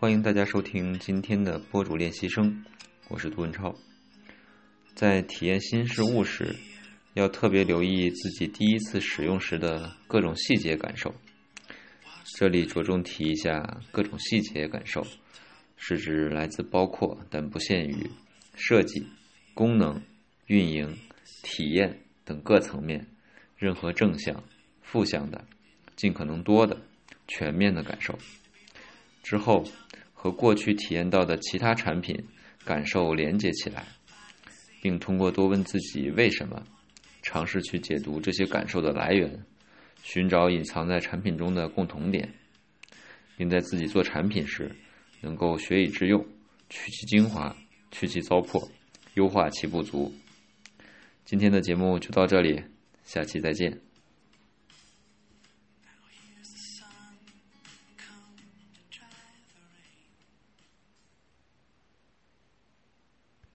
欢迎大家收听今天的播主练习生，我是杜文超。在体验新事物时，要特别留意自己第一次使用时的各种细节感受。这里着重提一下各种细节感受，是指来自包括但不限于设计、功能、运营、体验等各层面，任何正向、负向的，尽可能多的。全面的感受之后，和过去体验到的其他产品感受连接起来，并通过多问自己为什么，尝试去解读这些感受的来源，寻找隐藏在产品中的共同点，并在自己做产品时能够学以致用，取其精华，去其糟粕，优化其不足。今天的节目就到这里，下期再见。